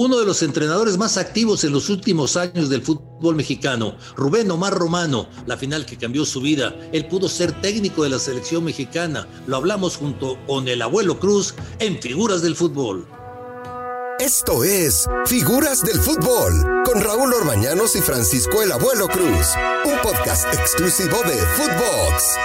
uno de los entrenadores más activos en los últimos años del fútbol mexicano, Rubén Omar Romano, la final que cambió su vida. Él pudo ser técnico de la selección mexicana. Lo hablamos junto con el abuelo Cruz en Figuras del Fútbol. Esto es Figuras del Fútbol con Raúl Orbañanos y Francisco el Abuelo Cruz, un podcast exclusivo de Footbox.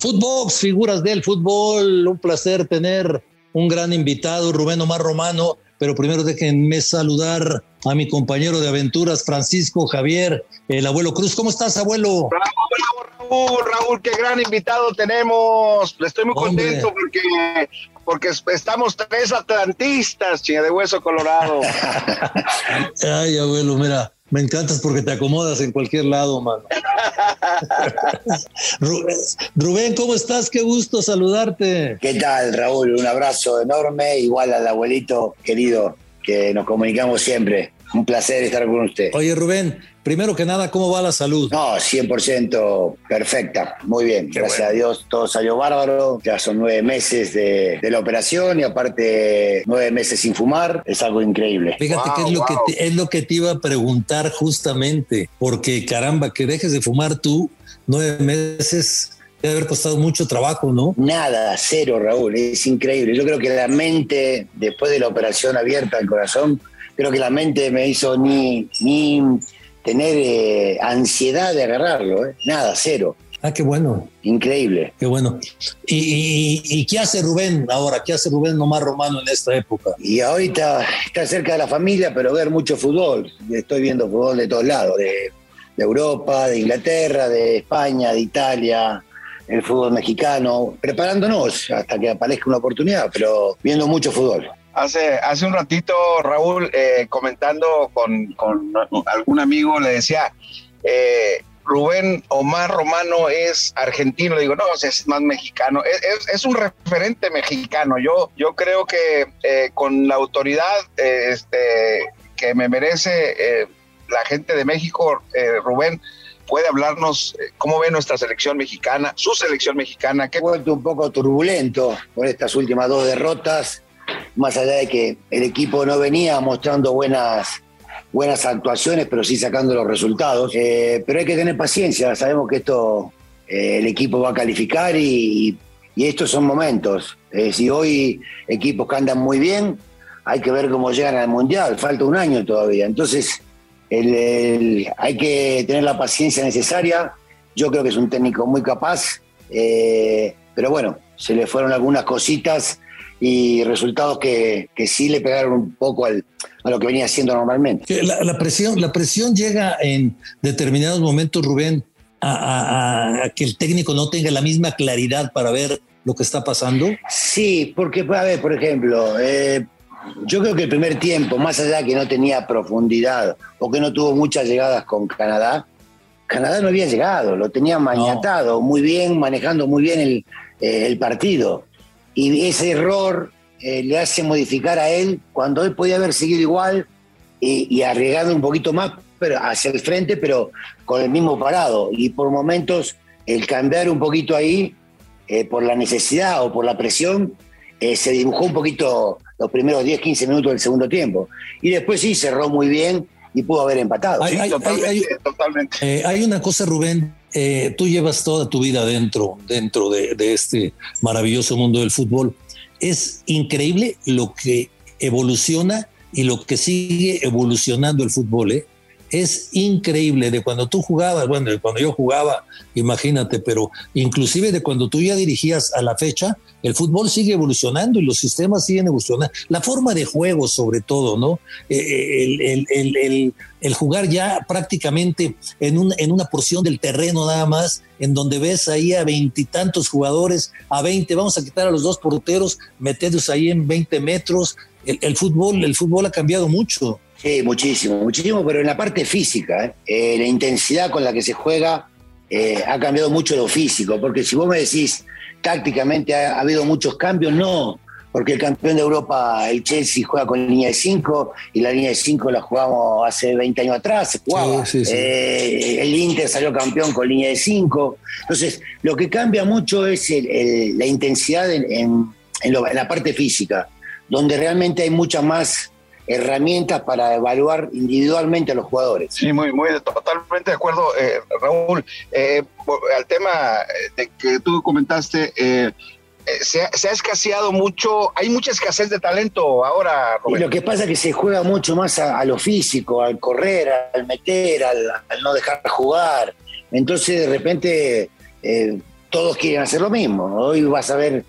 Footbox, Figuras del Fútbol, un placer tener un gran invitado, Rubén Omar Romano, pero primero déjenme saludar a mi compañero de aventuras, Francisco Javier, el abuelo Cruz. ¿Cómo estás, abuelo? Raúl, Raúl, Raúl, qué gran invitado tenemos. Estoy muy contento porque, porque estamos tres atlantistas, chinga de hueso colorado. Ay, abuelo, mira, me encantas porque te acomodas en cualquier lado, mano. Rubén, ¿cómo estás? Qué gusto saludarte. ¿Qué tal, Raúl? Un abrazo enorme, igual al abuelito querido, que nos comunicamos siempre. Un placer estar con usted. Oye, Rubén, primero que nada, ¿cómo va la salud? No, 100% perfecta. Muy bien. Gracias a Dios, todo salió bárbaro. Ya son nueve meses de, la operación y aparte nueve meses sin fumar. Es algo increíble. Fíjate que, es, lo que te, es lo que te iba a preguntar justamente, porque caramba, que dejes de fumar tú nueve meses debe haber costado mucho trabajo, ¿no? Nada, cero, Raúl, es increíble. Yo creo que la mente, después de la operación abierta al corazón, creo que la mente me hizo ni, ni tener eh, ansiedad de agarrarlo, ¿eh? nada, cero. Ah, qué bueno. Increíble. Qué bueno. ¿Y, qué hace Rubén ahora? ¿Qué hace Rubén nomás Romano en esta época? Y ahorita está cerca de la familia, pero ver mucho fútbol. Estoy viendo fútbol de todos lados, de, de Europa, de Inglaterra, de España, de Italia, el fútbol mexicano, preparándonos hasta que aparezca una oportunidad, pero viendo mucho fútbol. Hace, hace un ratito, Raúl, eh, comentando con, con, algún amigo, le decía, eh, Rubén Omar Romano es argentino. Digo, no, es más mexicano. Es, es, un referente mexicano. Yo, yo creo que eh, con la autoridad este, que me merece la gente de México, Rubén, puede hablarnos cómo ve nuestra selección mexicana, su selección mexicana. Que... vuelto un poco turbulento por estas últimas dos derrotas más allá de que el equipo no venía mostrando buenas, buenas actuaciones, pero sí sacando los resultados. Eh, pero hay que tener paciencia, sabemos que esto eh, el equipo va a calificar y, estos son momentos. Eh, si hoy equipos que andan muy bien, hay que ver cómo llegan al Mundial, falta un año todavía. Entonces, hay que tener la paciencia necesaria. Yo creo que es un técnico muy capaz, pero bueno, se le fueron algunas cositas y resultados que, que sí le pegaron un poco al, a lo que venía haciendo normalmente. La, presión, la presión llega en determinados momentos, Rubén, a, que el técnico no tenga la misma claridad para ver lo que está pasando. Sí, porque, a ver, por ejemplo, eh, yo creo que el primer tiempo, más allá que no tenía profundidad o que no tuvo muchas llegadas con Canadá, Canadá no había llegado, lo tenía maniatado, muy bien, manejando muy bien el, eh, el partido y ese error eh, le hace modificar a él cuando él podía haber seguido igual y, arriesgando un poquito más pero hacia el frente, pero con el mismo parado. Y por momentos el cambiar un poquito ahí, eh, por la necesidad o por la presión, eh, se dibujó un poquito los primeros 10, 15 minutos del segundo tiempo. Y después sí, cerró muy bien y pudo haber empatado. Hay, totalmente, hay una cosa, Rubén, eh, tú llevas toda tu vida dentro, dentro de, este maravilloso mundo del fútbol. Es increíble lo que evoluciona y lo que sigue evolucionando el fútbol. ¿eh? Es increíble de cuando tú jugabas, bueno, de cuando yo jugaba, imagínate, pero inclusive de cuando tú ya dirigías a la fecha, el fútbol sigue evolucionando y los sistemas siguen evolucionando. La forma de juego, sobre todo, ¿no? Eh, eh, el, el, jugar ya prácticamente en, un, en una porción del terreno nada más, en donde ves ahí a veintitantos jugadores, a veinte, vamos a quitar a los dos porteros, meterlos ahí en veinte metros. El, fútbol, el fútbol ha cambiado mucho. Sí, muchísimo, muchísimo, pero en la parte física, ¿eh? la intensidad con la que se juega ha cambiado mucho lo físico, porque si vos me decís, tácticamente ha, habido muchos cambios, no, porque el campeón de Europa, el Chelsea, juega con línea de 5 y la línea de 5 la jugamos hace 20 años atrás, se jugaba. Eh, el Inter salió campeón con línea de 5. Entonces, lo que cambia mucho es la intensidad en, la parte física. donde realmente hay muchas más herramientas para evaluar individualmente a los jugadores. Sí, muy, muy, totalmente de acuerdo, eh, Raúl. Eh, al tema de que tú comentaste, eh, se, ha, escaseado mucho, hay mucha escasez de talento ahora. Y lo que pasa es que se juega mucho más a, lo físico, al correr, al meter, al, no dejar jugar. Entonces de repente todos quieren hacer lo mismo. Hoy vas a ver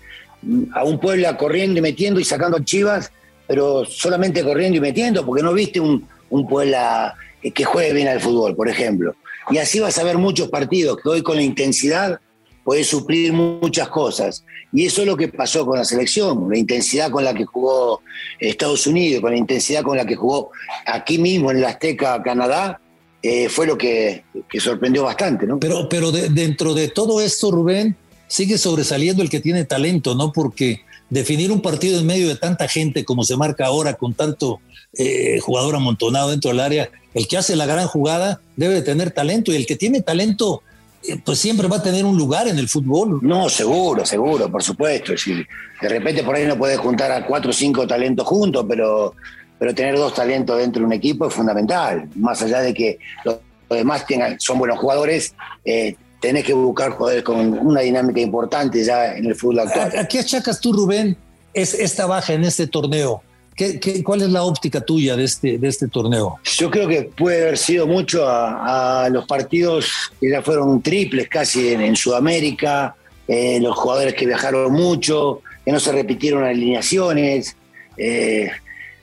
a un pueblo corriendo y metiendo y sacando chivas pero solamente corriendo y metiendo, porque no viste un, un Puebla que juegue bien al fútbol, por ejemplo. Y así vas a ver muchos partidos que hoy con la intensidad puede suplir muchas cosas. Y eso es lo que pasó con la selección, la intensidad con la que jugó Estados Unidos, con la intensidad con la que jugó aquí mismo en el Azteca, Canadá, eh, fue lo que, sorprendió bastante, ¿no? Pero, pero dentro de todo esto, Rubén, sigue sobresaliendo el que tiene talento, ¿no? Porque definir un partido en medio de tanta gente como se marca ahora, con tanto eh, jugador amontonado dentro del área, el que hace la gran jugada debe de tener talento y el que tiene talento, eh, pues siempre va a tener un lugar en el fútbol. No, seguro, seguro, por supuesto. Si de repente por ahí no puedes juntar a cuatro o cinco talentos juntos, pero, pero tener dos talentos dentro de un equipo es fundamental. Más allá de que los demás tengan, son buenos jugadores, eh, tenés que buscar jugadores con una dinámica importante ya en el fútbol actual. ¿A, qué achacas tú, Rubén, es esta baja en este torneo? ¿Qué, cuál es la óptica tuya de este, de este torneo? Yo creo que puede haber sido mucho a, los partidos que ya fueron triples casi en, Sudamérica, eh, los jugadores que viajaron mucho, que no se repitieron alineaciones. Eh,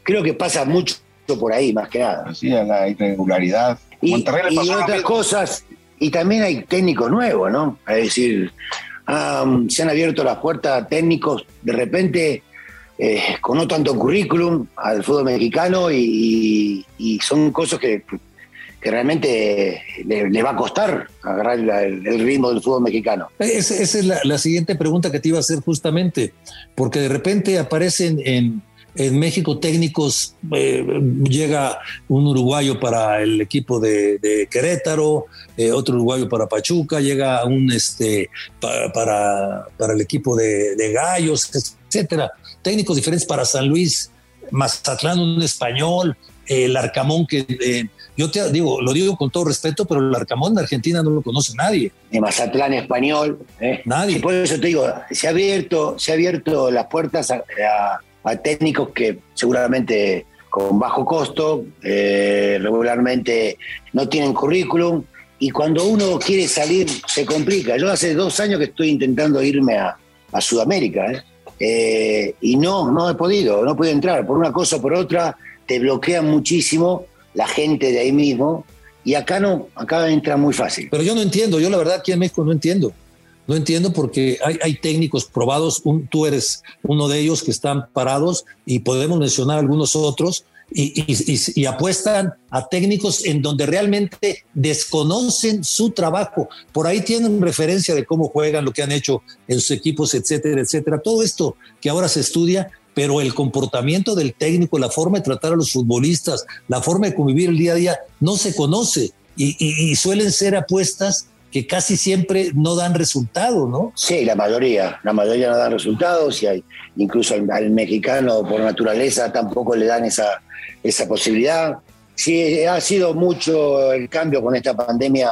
creo que pasa mucho por ahí, más que nada. Sí, la irregularidad. Y, y otras cosas, y también hay técnicos nuevos, ¿no? Es decir, se han abierto las puertas técnicos de repente eh, con no tanto currículum al fútbol mexicano y, son cosas que, realmente le, va a costar agarrar el, ritmo del fútbol mexicano. esa es la, siguiente pregunta que te iba a hacer justamente, porque de repente aparecen en, en México técnicos, eh, llega un uruguayo para el equipo de, Querétaro, eh, otro uruguayo para Pachuca, llega un este para, para, el equipo de, Gallos, etcétera. Técnicos diferentes para San Luis, Mazatlán, un español, el Arcamón que eh, yo te digo, lo digo con todo respeto, pero el Arcamón de Argentina no lo conoce nadie. Ni Mazatlán español. Nadie. por eso te digo, se ha abierto, se ha abierto las puertas a a técnicos que seguramente con bajo costo, eh, regularmente no tienen currículum y cuando uno quiere salir se complica. Yo hace dos años que estoy intentando irme a, Sudamérica ¿eh? Eh, y no, no he podido, no puedo entrar. Por una cosa o por otra te bloquean muchísimo la gente de ahí mismo y acá no, acá entra muy fácil. Pero yo no entiendo, yo la verdad aquí en México no entiendo. No entiendo porque hay, técnicos probados, tú eres uno de ellos que están parados y podemos mencionar algunos otros y, apuestan a técnicos en donde realmente desconocen su trabajo. Por ahí tienen referencia de cómo juegan, lo que han hecho en sus equipos, etcétera, etcétera. Todo esto que ahora se estudia, pero el comportamiento del técnico, la forma de tratar a los futbolistas, la forma de convivir el día a día, no se conoce y suelen ser apuestas que casi siempre no dan resultado, ¿no? Sí, la mayoría, la mayoría no dan resultados y hay, incluso al, mexicano por naturaleza tampoco le dan esa, esa posibilidad. Sí, ha sido mucho el cambio con esta pandemia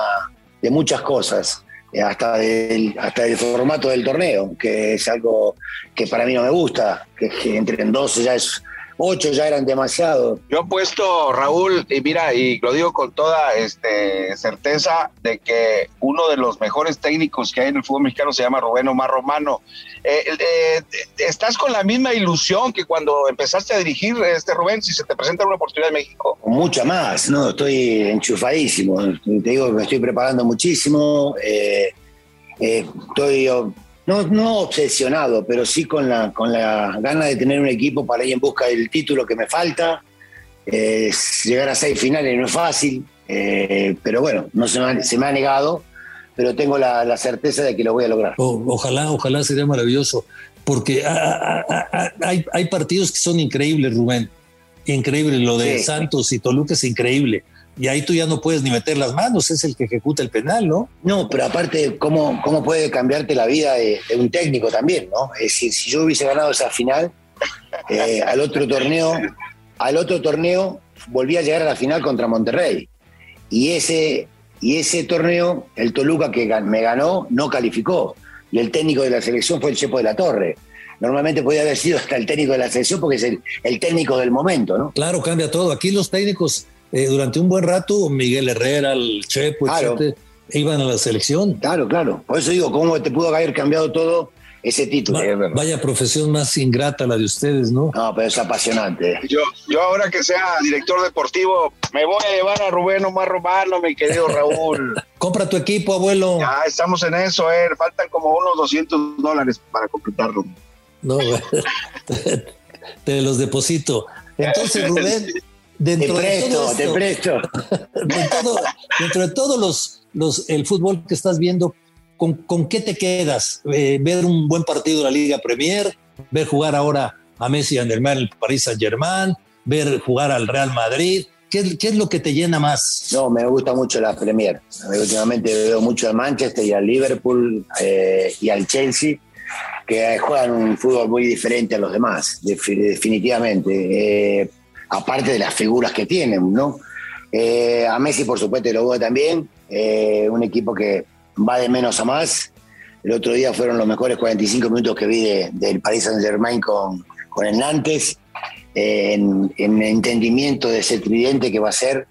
de muchas cosas, eh, hasta del, hasta el formato del torneo, que es algo que para mí no me gusta, que, que entre en 12 ya es ocho ya eran demasiado. Yo he puesto, Raúl, y mira, y lo digo con toda este, certeza, de que uno de los mejores técnicos que hay en el fútbol mexicano se llama Rubén Omar Romano. Eh, eh, ¿Estás con la misma ilusión que cuando empezaste a dirigir, este Rubén, si se te presenta una oportunidad en México? Mucha más, ¿no? Estoy enchufadísimo. Te digo que me estoy preparando muchísimo. Eh, estoy no, no obsesionado, pero sí con la, con la gana de tener un equipo para ir en busca del título que me falta. Eh, llegar a seis finales no es fácil, eh, pero bueno, no se me, ha, se me, ha, negado, pero tengo la, certeza de que lo voy a lograr. ojalá, ojalá sería maravilloso, porque hay, hay, partidos que son increíbles, Rubén. Increíble, lo de Santos y Toluca es increíble y ahí tú ya no puedes ni meter las manos, es el que ejecuta el penal, ¿no? No, pero aparte, ¿cómo, cómo puede cambiarte la vida de, un técnico también, ¿no? Es decir, si yo hubiese ganado esa final, Eh, al otro torneo, al otro torneo volví a llegar a la final contra Monterrey. Y ese, y ese torneo, el Toluca que me ganó, no calificó. Y el técnico de la selección fue el Chepo de la Torre. Normalmente podía haber sido hasta el técnico de la selección porque es el, técnico del momento, ¿no? Claro, cambia todo. Aquí los técnicos, eh, durante un buen rato, Miguel Herrera, el Chepo, claro. iban a la selección. Claro, claro. Por eso digo, ¿cómo te pudo haber cambiado todo ese título. vaya profesión más ingrata la de ustedes, ¿no? No, pero es apasionante. Yo, yo ahora que sea director deportivo, me voy a llevar a Rubén Omar Romano, mi querido Raúl. Compra tu equipo, abuelo. Ya estamos en eso, eh. faltan como unos 200 dólares para completarlo. No, te los deposito. Entonces, Rubén, dentro de todo te presto. dentro de todos los, los, el fútbol que estás viendo, ¿con, qué te quedas? Eh, ¿Ver un buen partido de la Liga Premier? ¿Ver jugar ahora a Messi en el Paris Saint Germain? ¿Ver jugar al Real Madrid? ¿Qué, es lo que te llena más? No, me gusta mucho la Premier. Últimamente veo mucho al Manchester y al Liverpool eh, y al Chelsea, que juegan un fútbol muy diferente a los demás, definitivamente. Eh, aparte de las figuras que tienen, ¿no? a Messi, por supuesto, lo veo también. un equipo que va de menos a más. El otro día fueron los mejores 45 minutos que vi del Paris Saint Germain con, con el Nantes, eh, en, entendimiento de ese tridente que va a ser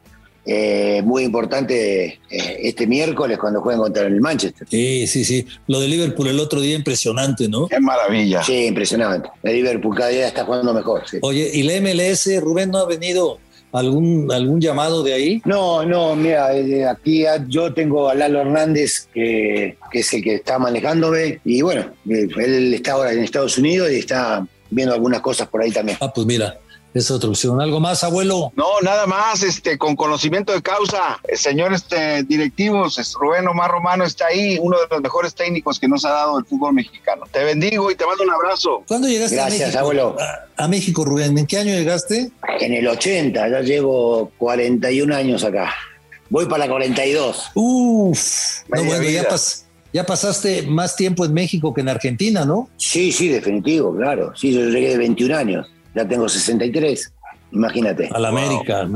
eh, muy importante eh, este miércoles cuando jueguen contra el Manchester. Sí, sí, sí. Lo de Liverpool el otro día impresionante, ¿no? Qué maravilla. Sí, impresionante. El Liverpool cada día está jugando mejor. Oye, ¿y la MLS, Rubén, no ha venido algún, algún llamado de ahí? No, no, mira, eh, aquí yo tengo a Lalo Hernández, que, es el que está manejándome, y bueno, él está ahora en Estados Unidos y está viendo algunas cosas por ahí también. Ah, pues mira, es otra opción. ¿Algo más, abuelo? No, nada más, este, con conocimiento de causa. El señor este, directivos, Rubén Omar Romano está ahí, uno de los mejores técnicos que nos ha dado el fútbol mexicano. Te bendigo y te mando un abrazo. ¿Cuándo llegaste Gracias, a México? abuelo. A, México, Rubén. ¿En qué año llegaste? En el 80, ya llevo 41 años acá. Voy para la 42. Uf, no, bueno, ya, ya pasaste más tiempo en México que en Argentina, ¿no? Sí, sí, definitivo, claro. Sí, yo llegué de 21 años ya tengo 63, imagínate. A la América.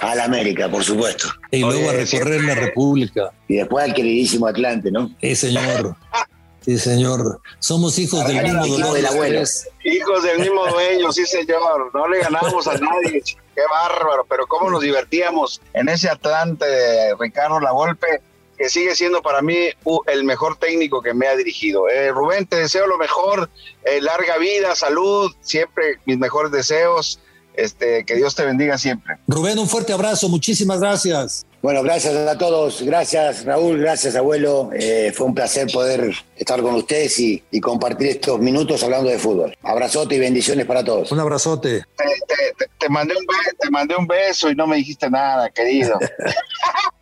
A la América, por supuesto. Y luego a recorrer la República. Y después al queridísimo Atlante, ¿no? Sí, señor. Sí, señor. Somos hijos del mismo dueño. Hijos del mismo dueño, sí, señor. No le ganamos a nadie. Qué bárbaro. Pero cómo nos divertíamos en ese Atlante de Ricardo La Volpe que sigue siendo para mí el mejor técnico que me ha dirigido. Eh, Rubén, te deseo lo mejor, eh, larga vida, salud, siempre mis mejores deseos. Este, que Dios te bendiga siempre. Rubén, un fuerte abrazo, muchísimas gracias. Bueno, gracias a todos, gracias Raúl, gracias abuelo. Eh, fue un placer poder estar con ustedes y, compartir estos minutos hablando de fútbol. Abrazote y bendiciones para todos. Un abrazote. Te, mandé, un te mandé un beso y no me dijiste nada, querido.